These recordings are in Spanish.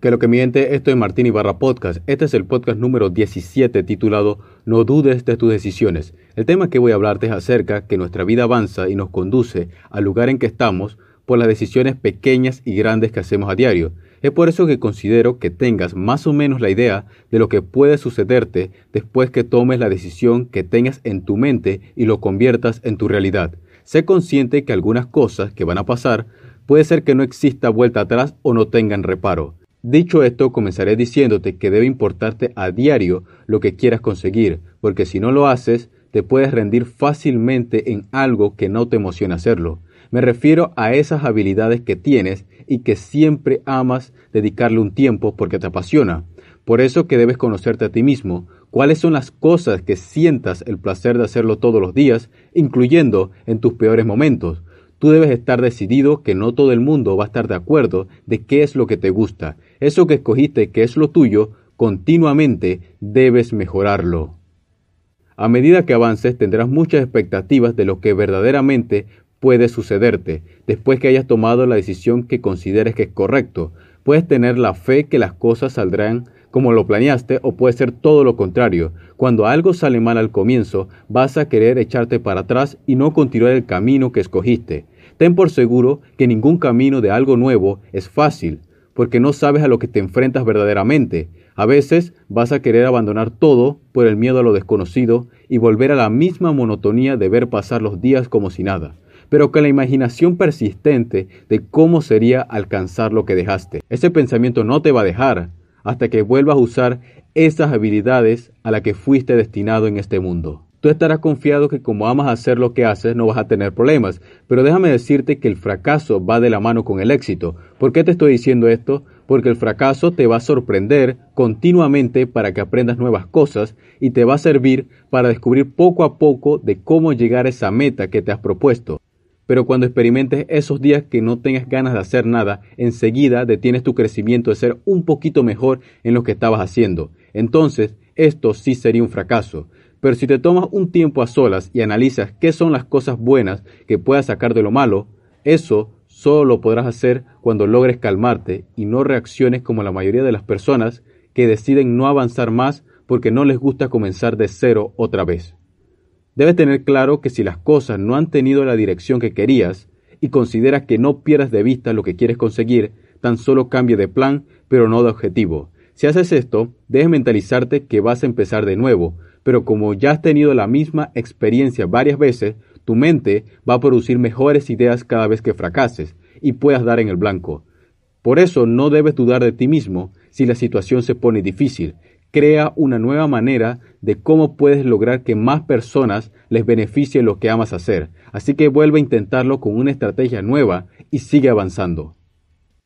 Que lo que miente, esto es Martín Ibarra Podcast. Este es el podcast número 17 titulado No dudes de tus decisiones. El tema que voy a hablarte es acerca que nuestra vida avanza y nos conduce al lugar en que estamos por las decisiones pequeñas y grandes que hacemos a diario. Es por eso que considero que tengas más o menos la idea de lo que puede sucederte después que tomes la decisión que tengas en tu mente y lo conviertas en tu realidad. Sé consciente que algunas cosas que van a pasar puede ser que no exista vuelta atrás o no tengan reparo. Dicho esto, comenzaré diciéndote que debe importarte a diario lo que quieras conseguir, porque si no lo haces, te puedes rendir fácilmente en algo que no te emociona hacerlo. Me refiero a esas habilidades que tienes y que siempre amas dedicarle un tiempo porque te apasiona. Por eso que debes conocerte a ti mismo, cuáles son las cosas que sientas el placer de hacerlo todos los días, incluyendo en tus peores momentos. Tú debes estar decidido que no todo el mundo va a estar de acuerdo de qué es lo que te gusta. Eso que escogiste que es lo tuyo, continuamente debes mejorarlo. A medida que avances tendrás muchas expectativas de lo que verdaderamente puede sucederte después que hayas tomado la decisión que consideres que es correcto. Puedes tener la fe que las cosas saldrán como lo planeaste o puede ser todo lo contrario. Cuando algo sale mal al comienzo, vas a querer echarte para atrás y no continuar el camino que escogiste. Ten por seguro que ningún camino de algo nuevo es fácil, porque no sabes a lo que te enfrentas verdaderamente. A veces vas a querer abandonar todo por el miedo a lo desconocido y volver a la misma monotonía de ver pasar los días como si nada pero con la imaginación persistente de cómo sería alcanzar lo que dejaste. Ese pensamiento no te va a dejar, hasta que vuelvas a usar esas habilidades a las que fuiste destinado en este mundo. Tú estarás confiado que como amas hacer lo que haces no vas a tener problemas, pero déjame decirte que el fracaso va de la mano con el éxito. ¿Por qué te estoy diciendo esto? Porque el fracaso te va a sorprender continuamente para que aprendas nuevas cosas y te va a servir para descubrir poco a poco de cómo llegar a esa meta que te has propuesto pero cuando experimentes esos días que no tengas ganas de hacer nada, enseguida detienes tu crecimiento de ser un poquito mejor en lo que estabas haciendo. Entonces, esto sí sería un fracaso. Pero si te tomas un tiempo a solas y analizas qué son las cosas buenas que puedas sacar de lo malo, eso solo lo podrás hacer cuando logres calmarte y no reacciones como la mayoría de las personas que deciden no avanzar más porque no les gusta comenzar de cero otra vez. Debes tener claro que si las cosas no han tenido la dirección que querías y consideras que no pierdas de vista lo que quieres conseguir, tan solo cambie de plan, pero no de objetivo. Si haces esto, debes mentalizarte que vas a empezar de nuevo, pero como ya has tenido la misma experiencia varias veces, tu mente va a producir mejores ideas cada vez que fracases y puedas dar en el blanco. Por eso no debes dudar de ti mismo si la situación se pone difícil, crea una nueva manera de cómo puedes lograr que más personas les beneficie lo que amas hacer. Así que vuelve a intentarlo con una estrategia nueva y sigue avanzando.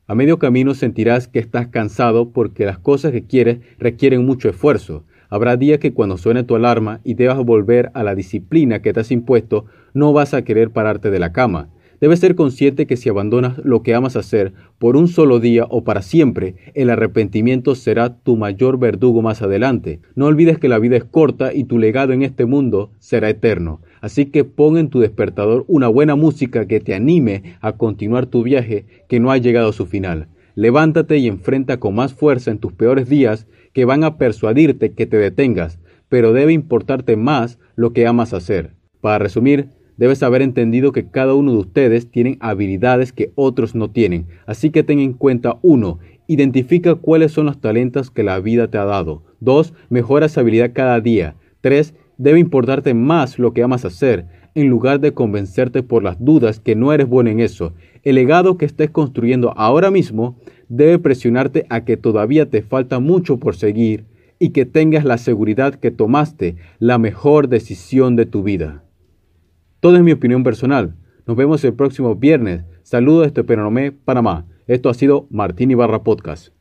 A medio camino sentirás que estás cansado porque las cosas que quieres requieren mucho esfuerzo. Habrá días que cuando suene tu alarma y debas volver a la disciplina que te has impuesto, no vas a querer pararte de la cama. Debes ser consciente que si abandonas lo que amas hacer por un solo día o para siempre, el arrepentimiento será tu mayor verdugo más adelante. No olvides que la vida es corta y tu legado en este mundo será eterno. Así que pon en tu despertador una buena música que te anime a continuar tu viaje que no ha llegado a su final. Levántate y enfrenta con más fuerza en tus peores días que van a persuadirte que te detengas, pero debe importarte más lo que amas hacer. Para resumir, Debes haber entendido que cada uno de ustedes tiene habilidades que otros no tienen. Así que ten en cuenta uno, Identifica cuáles son los talentos que la vida te ha dado. 2. Mejora esa habilidad cada día. 3. Debe importarte más lo que amas hacer, en lugar de convencerte por las dudas que no eres bueno en eso. El legado que estés construyendo ahora mismo debe presionarte a que todavía te falta mucho por seguir y que tengas la seguridad que tomaste la mejor decisión de tu vida. Todo es mi opinión personal. Nos vemos el próximo viernes. Saludos desde Penonomé, Panamá. Esto ha sido Martín Ibarra Podcast.